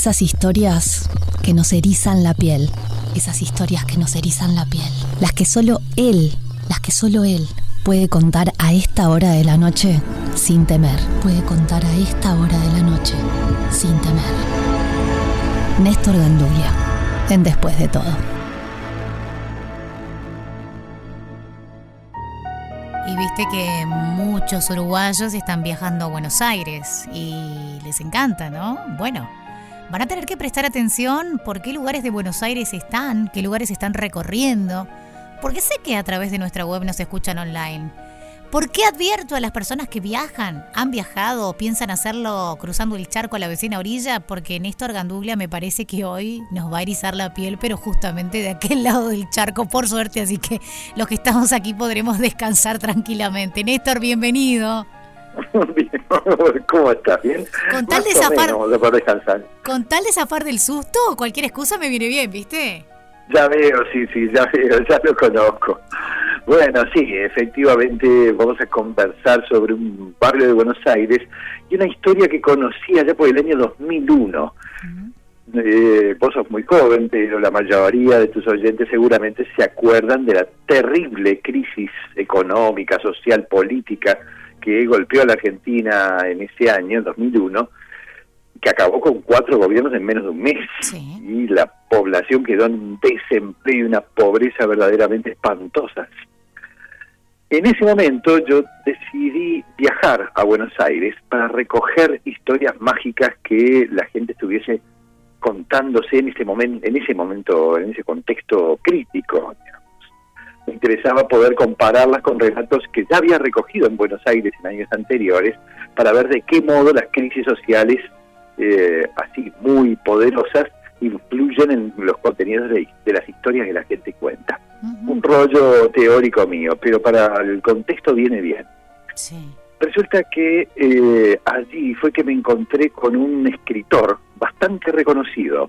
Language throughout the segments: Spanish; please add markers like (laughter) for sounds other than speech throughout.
Esas historias que nos erizan la piel. Esas historias que nos erizan la piel. Las que solo él, las que solo él puede contar a esta hora de la noche sin temer. Puede contar a esta hora de la noche sin temer. Néstor Gandulia, en Después de todo. Y viste que muchos uruguayos están viajando a Buenos Aires y les encanta, ¿no? Bueno, van a tener que prestar atención por qué lugares de Buenos Aires están, qué lugares están recorriendo, porque sé que a través de nuestra web nos escuchan online. ¿Por qué advierto a las personas que viajan, han viajado o piensan hacerlo cruzando el charco a la vecina orilla? Porque Néstor Ganduglia me parece que hoy nos va a erizar la piel, pero justamente de aquel lado del charco, por suerte, así que los que estamos aquí podremos descansar tranquilamente. Néstor, bienvenido. (laughs) ¿Cómo estás? ¿Bien? Con tal, de zafar, con tal de zafar del susto, cualquier excusa me viene bien, ¿viste? Ya veo, sí, sí, ya veo, ya lo conozco. Bueno, sí, efectivamente vamos a conversar sobre un barrio de Buenos Aires y una historia que conocí allá por el año 2001. Eh, vos sos muy joven, pero la mayoría de tus oyentes seguramente se acuerdan de la terrible crisis económica, social, política que golpeó a la Argentina en ese año, en 2001, que acabó con cuatro gobiernos en menos de un mes. Y la población quedó en un desempleo y una pobreza verdaderamente espantosas. En ese momento yo decidí viajar a Buenos Aires para recoger historias mágicas que la gente estuviese contándose en ese momento, en ese momento, en ese contexto crítico. Me interesaba poder compararlas con relatos que ya había recogido en Buenos Aires en años anteriores para ver de qué modo las crisis sociales eh, así muy poderosas influyen en los contenidos de, las historias que la gente cuenta. Un rollo teórico mío, pero para el contexto viene bien. Resulta que eh, allí fue que me encontré con un escritor bastante reconocido.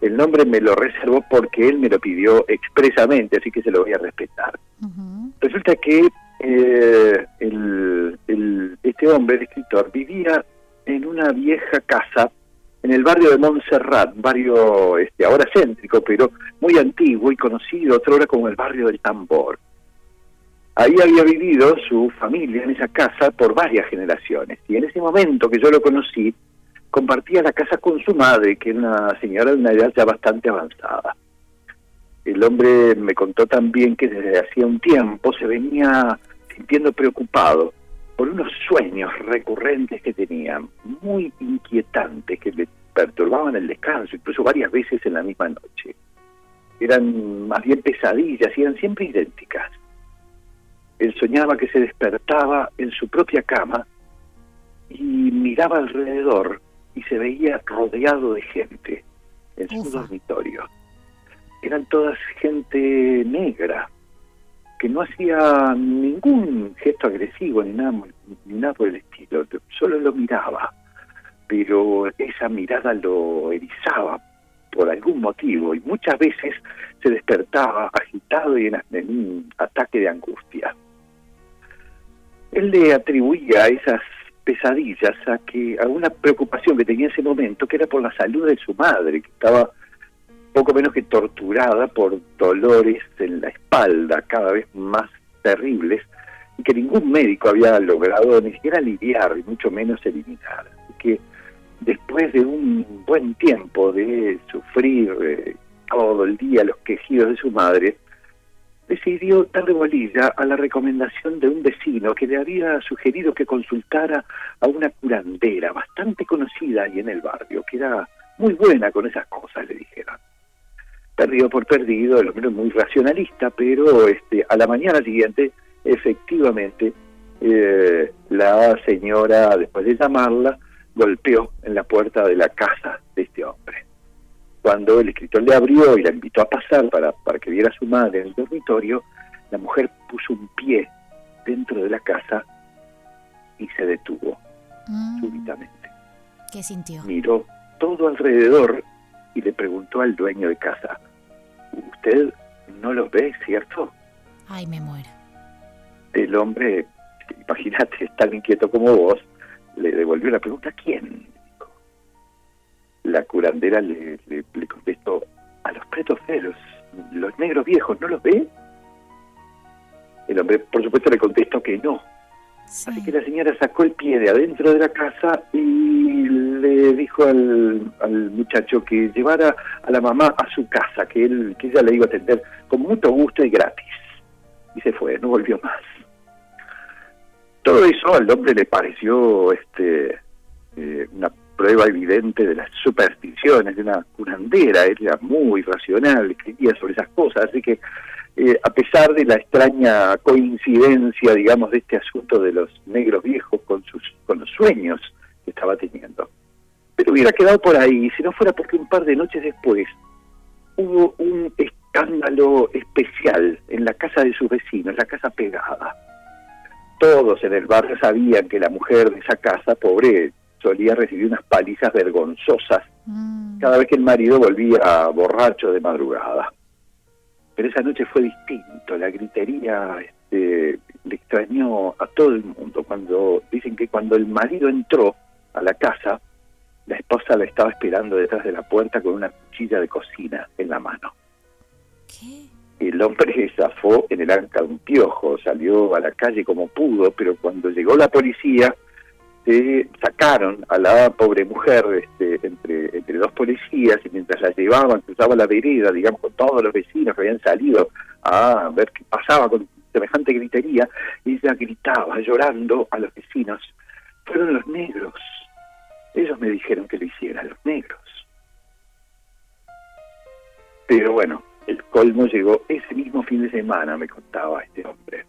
El nombre me lo reservó porque él me lo pidió expresamente, así que se lo voy a respetar. Resulta que eh, el, este hombre, el escritor, vivía en una vieja casa en el barrio de Montserrat, barrio este, ahora céntrico, pero muy antiguo y conocido otra hora como el barrio del Tambor. Ahí había vivido su familia en esa casa por varias generaciones y en ese momento que yo lo conocí, compartía la casa con su madre, que era una señora de una edad ya bastante avanzada. El hombre me contó también que desde hacía un tiempo se venía sintiendo preocupado por unos sueños recurrentes que tenía, muy inquietantes, que le perturbaban el descanso, incluso varias veces en la misma noche. Eran más bien pesadillas y eran siempre idénticas. Él soñaba que se despertaba en su propia cama y miraba alrededor y se veía rodeado de gente en su dormitorio. Eran todas gente negra, que no hacía ningún gesto agresivo ni nada, ni nada por el estilo, solo lo miraba, pero esa mirada lo erizaba por algún motivo y muchas veces se despertaba agitado y en, un ataque de angustia. Él le atribuía a esas pesadillas a que a una preocupación que tenía en ese momento, que era por la salud de su madre, que estaba poco menos que torturada por dolores en la espalda cada vez más terribles y que ningún médico había logrado ni siquiera lidiar y mucho menos eliminar. Así que después de un buen tiempo de sufrir eh, todo el día los quejidos de su madre, decidió darle bolilla a la recomendación de un vecino que le había sugerido que consultara a una curandera bastante conocida ahí en el barrio, que era muy buena con esas cosas, le dijeron perdido por perdido, el hombre muy racionalista, pero este, a la mañana siguiente, efectivamente, eh, la señora, después de llamarla, golpeó en la puerta de la casa de este hombre. Cuando el escritor le abrió y la invitó a pasar para, para que viera a su madre en el dormitorio, la mujer puso un pie dentro de la casa y se detuvo mm. súbitamente. ¿Qué sintió? Miró todo alrededor y le preguntó al dueño de casa, usted no lo ve, ¿cierto? Ay, me muero. El hombre, imagínate, (laughs) tan inquieto como vos, le devolvió la pregunta, ¿quién? La curandera le, le, contestó, a los pretos feros, los negros viejos, ¿no los ve? El hombre, por supuesto, le contestó que no. Así que la señora sacó el pie de adentro de la casa y le dijo al, al, muchacho que llevara a la mamá a su casa, que él que ella le iba a atender con mucho gusto y gratis. Y se fue, no volvió más. Todo eso al hombre le pareció este eh, una prueba evidente de las supersticiones de una curandera, era muy racional, escribía sobre esas cosas, así que eh, a pesar de la extraña coincidencia, digamos, de este asunto de los negros viejos con sus con los sueños que estaba teniendo, pero hubiera quedado por ahí si no fuera porque un par de noches después hubo un escándalo especial en la casa de sus vecinos, la casa pegada. Todos en el barrio sabían que la mujer de esa casa, pobre solía recibir unas palizas vergonzosas mm. cada vez que el marido volvía borracho de madrugada. Pero esa noche fue distinto, la gritería este, le extrañó a todo el mundo. Cuando dicen que cuando el marido entró a la casa, la esposa la estaba esperando detrás de la puerta con una cuchilla de cocina en la mano. El hombre zafó en el arca un piojo, salió a la calle como pudo, pero cuando llegó la policía, sacaron a la pobre mujer este, entre, entre dos policías y mientras la llevaban cruzaba la vereda, digamos, con todos los vecinos que habían salido a ver qué pasaba con semejante gritería, ella gritaba llorando a los vecinos, fueron los negros, ellos me dijeron que lo hiciera, los negros. Pero bueno, el colmo llegó ese mismo fin de semana, me contaba este hombre.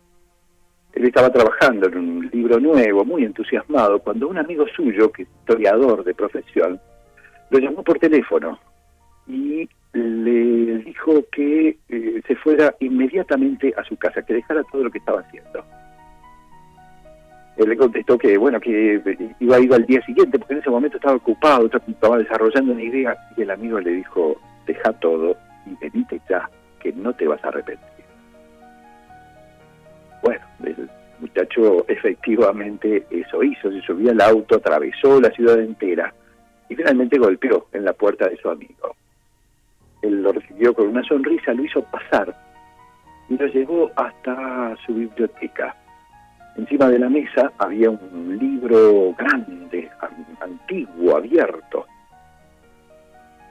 Él estaba trabajando en un libro nuevo, muy entusiasmado, cuando un amigo suyo, que historiador de profesión, lo llamó por teléfono y le dijo que eh, se fuera inmediatamente a su casa, que dejara todo lo que estaba haciendo. Él le contestó que, bueno, que iba a ir al día siguiente, porque en ese momento estaba ocupado, estaba desarrollando una idea, y el amigo le dijo, deja todo y venite ya, que no te vas a arrepentir. Muchacho efectivamente eso hizo, se subió al auto, atravesó la ciudad entera y finalmente golpeó en la puerta de su amigo. Él lo recibió con una sonrisa, lo hizo pasar y lo llevó hasta su biblioteca. Encima de la mesa había un libro grande, antiguo, abierto.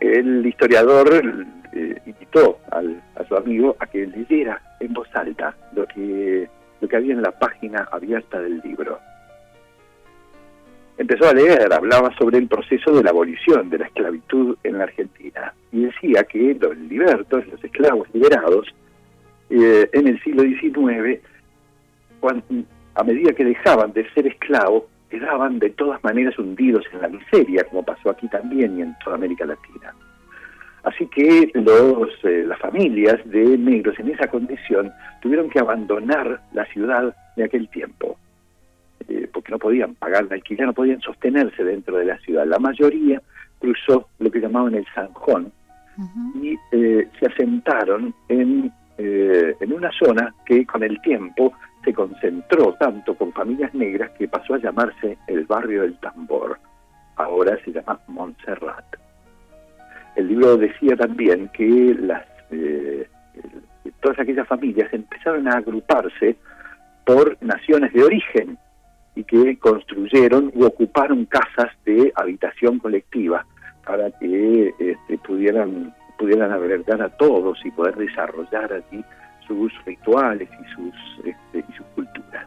El historiador eh, invitó al, a su amigo a que leyera en voz alta lo que lo que había en la página abierta del libro. Empezó a leer, hablaba sobre el proceso de la abolición de la esclavitud en la Argentina y decía que los libertos, los esclavos liberados, eh, en el siglo XIX, a medida que dejaban de ser esclavos, quedaban de todas maneras hundidos en la miseria, como pasó aquí también y en toda América Latina. Así que los, eh, las familias de negros en esa condición tuvieron que abandonar la ciudad de aquel tiempo, eh, porque no podían pagar la alquiler, no podían sostenerse dentro de la ciudad. La mayoría cruzó lo que llamaban el Sanjón y eh, se asentaron en, en una zona que con el tiempo se concentró tanto con familias negras que pasó a llamarse el barrio del tambor. Ahora se llama Montserrat el libro decía también que las eh, todas aquellas familias empezaron a agruparse por naciones de origen y que construyeron y ocuparon casas de habitación colectiva para que este, pudieran pudieran albergar a todos y poder desarrollar allí sus rituales y sus este, y sus culturas.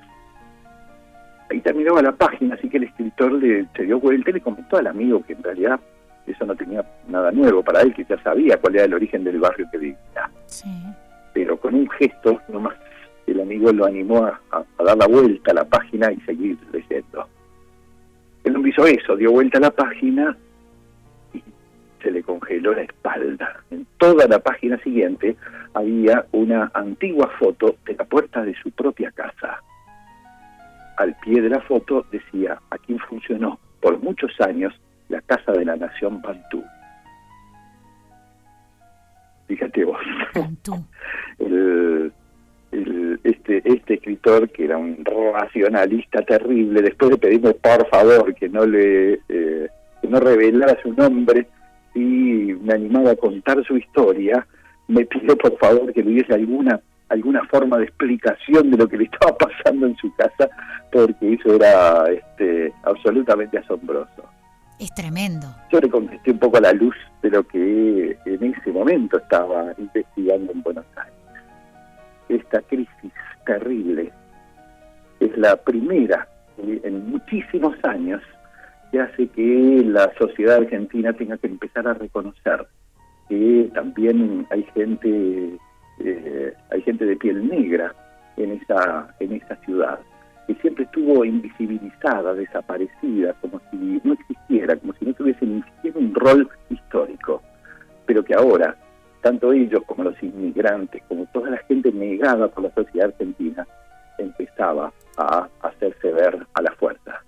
Ahí terminaba la página, así que el escritor le, se dio vuelta y le comentó al amigo que en realidad eso no tenía nada nuevo para él, que ya sabía cuál era el origen del barrio que vivía. Pero con un gesto nomás el amigo lo animó a, dar la vuelta a la página y seguir leyendo. El hombre hizo eso, dio vuelta a la página y se le congeló la espalda. En toda la página siguiente había una antigua foto de la puerta de su propia casa. Al pie de la foto decía, aquí funcionó por muchos años la Casa de la Nación Pantú. Fíjate vos. (laughs) este, este escritor, que era un racionalista terrible, después le pedimos por favor que no le eh, que no revelara su nombre, y me animaba a contar su historia, me pidió por favor que le diese alguna alguna forma de explicación de lo que le estaba (laughs) pasando en su casa, porque eso era este, absolutamente asombroso. Es tremendo. Yo le contesté un poco a la luz de lo que en ese momento estaba investigando en Buenos Aires. Esta crisis terrible es la primera en muchísimos años que hace que la sociedad argentina tenga que empezar a reconocer que también hay gente eh, hay gente de piel negra en esa en esa ciudad que siempre estuvo invisibilizada, desaparecida, como si no existiera, como si no tuviese ni siquiera un rol histórico, pero que ahora, tanto ellos como los inmigrantes, como toda la gente negada por la sociedad argentina, empezaba a hacerse ver a la fuerza.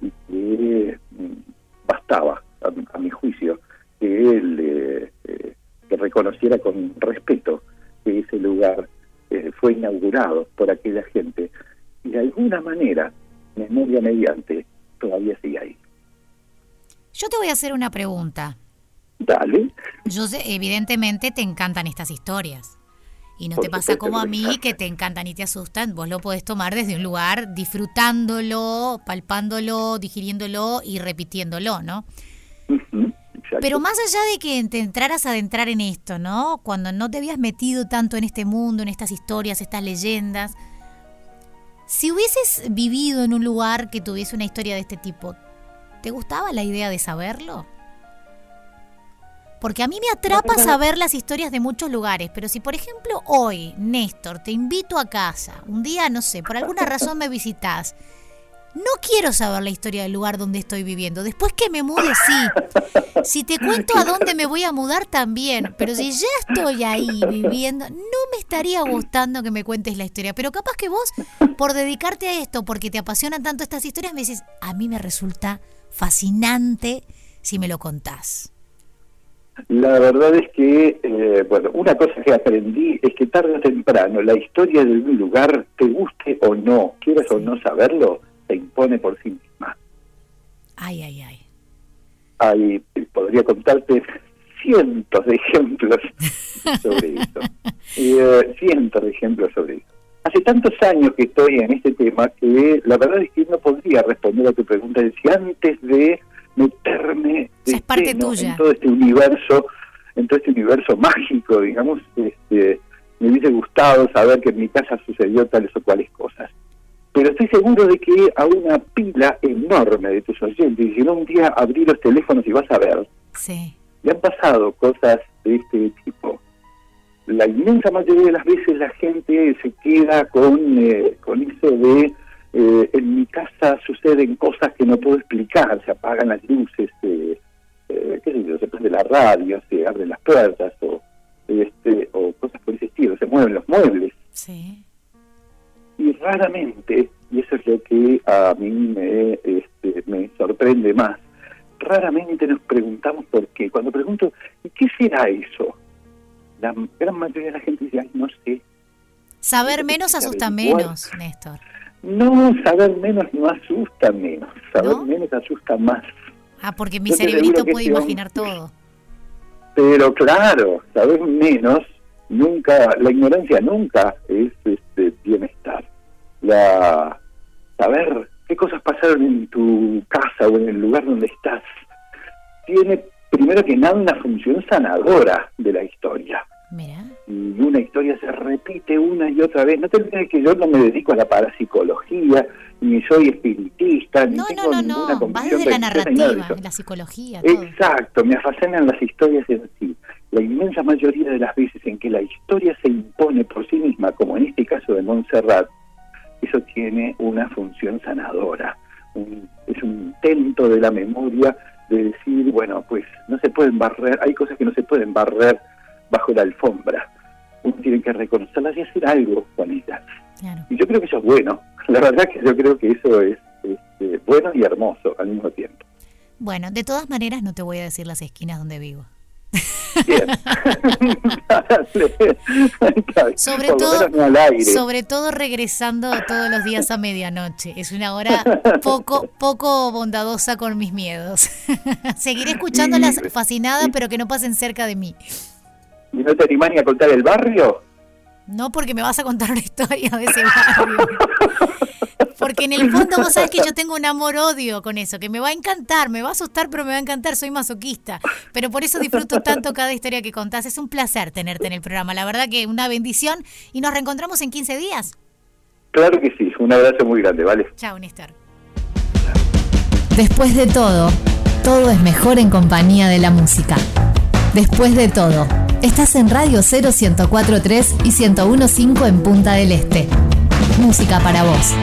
Y que mm, bastaba, a, mi juicio, que él eh, eh, reconociera con respeto que ese lugar eh, fue inaugurado por aquella gente de alguna manera, memoria mediante, todavía sigue ahí. Yo te voy a hacer una pregunta. Dale. Yo sé, evidentemente te encantan estas historias. Y no te pasa como a mí que te encantan y te asustan. Vos lo podés tomar desde un lugar disfrutándolo, palpándolo, digiriéndolo y repitiéndolo, ¿no? Pero más allá de que te entraras a adentrar en esto, ¿no? Cuando no te habías metido tanto en este mundo, en estas historias, estas leyendas, si hubieses vivido en un lugar que tuviese una historia de este tipo, ¿te gustaba la idea de saberlo? Porque a mí me atrapa saber las historias de muchos lugares, pero si por ejemplo hoy, Néstor, te invito a casa, un día, no sé, por alguna (laughs) razón me visitas no quiero saber la historia del lugar donde estoy viviendo. Después que me mude, sí. Si te cuento a dónde me voy a mudar, también. Pero si ya estoy ahí viviendo, no me estaría gustando que me cuentes la historia. Pero capaz que vos, por dedicarte a esto, porque te apasionan tanto estas historias, me dices, a mí me resulta fascinante si me lo contás. La verdad es que, eh, bueno, una cosa que aprendí es que tarde o temprano la historia de un lugar, te guste o no, quieras o no saberlo, se impone por sí misma. Ay, ay, ay. Hay, podría contarte cientos de ejemplos (laughs) sobre eso. Eh, cientos de ejemplos sobre eso. Hace tantos años que estoy en este tema que la verdad es que no podría responder a tu pregunta si antes de meterme es parte tuya. en todo este universo, en todo este universo mágico, digamos, este, me hubiese gustado saber que en mi casa sucedió tales o cuales pero estoy seguro de que a una pila enorme de tus oyentes, y si no un día abrí los teléfonos y vas a ver, sí. le han pasado cosas de este tipo. La inmensa mayoría de las veces la gente se queda con, eh, con eso de, eh, en mi casa suceden cosas que no puedo explicar, se apagan las luces, eh, qué sé yo, se prende la radio, se abren las puertas, o, este, o cosas por ese estilo, se mueven los muebles. Raramente, y eso es lo que a mí me, este, me sorprende más, raramente nos preguntamos por qué. Cuando pregunto, ¿y qué será eso? La gran mayoría de la gente dice, ay, no sé. Saber menos asusta menos, Néstor. No, saber menos no asusta menos, saber menos asusta más. Ah, porque mi cerebrito puede imaginar todo. Pero claro, saber menos nunca, la ignorancia nunca es este, bienestar. La saber qué cosas pasaron en tu casa o en el lugar donde estás tiene primero que nada una función sanadora de la historia. Y una historia se repite una y otra vez. No te olvides que yo no me dedico a la parapsicología, ni soy espiritista, ni no, tengo no, no, no. Va desde la narrativa, la psicología. Exacto, me fascinan las historias en sí la inmensa mayoría de las veces en que la historia se impone por sí misma, como en este caso de Montserrat, eso tiene una función sanadora. es un intento de la memoria de decir, bueno, pues no se pueden barrer, hay cosas que no se pueden barrer bajo la alfombra. Uno tiene que reconocerlas y hacer algo con ellas. Y yo creo que eso es bueno. (laughs) La verdad que yo creo que eso es este, bueno y hermoso al mismo tiempo. Bueno, de todas maneras no te voy a decir las esquinas donde vivo. Bien. (laughs) sobre todo, sobre todo regresando todos los días a medianoche. Es una hora poco, (laughs) poco bondadosa con mis miedos. (laughs) Seguiré escuchándolas fascinadas, pero que no pasen cerca de mí. ¿Y no te animás ni a contar el barrio? No, porque me vas a contar una historia de ese barrio. Porque en el fondo vos sabés que yo tengo un amor-odio con eso, que me va a encantar, me va a asustar, pero me va a encantar, soy masoquista. Pero por eso disfruto tanto cada historia que contás. Es un placer tenerte en el programa, la verdad que una bendición. Y nos reencontramos en 15 días. Claro que sí, un abrazo muy grande, ¿vale? Chao, Néstor. Después de todo, todo es mejor en compañía de la música. Después de todo, estás en Radio 0143 y 1015 en Punta del Este. Música para vos.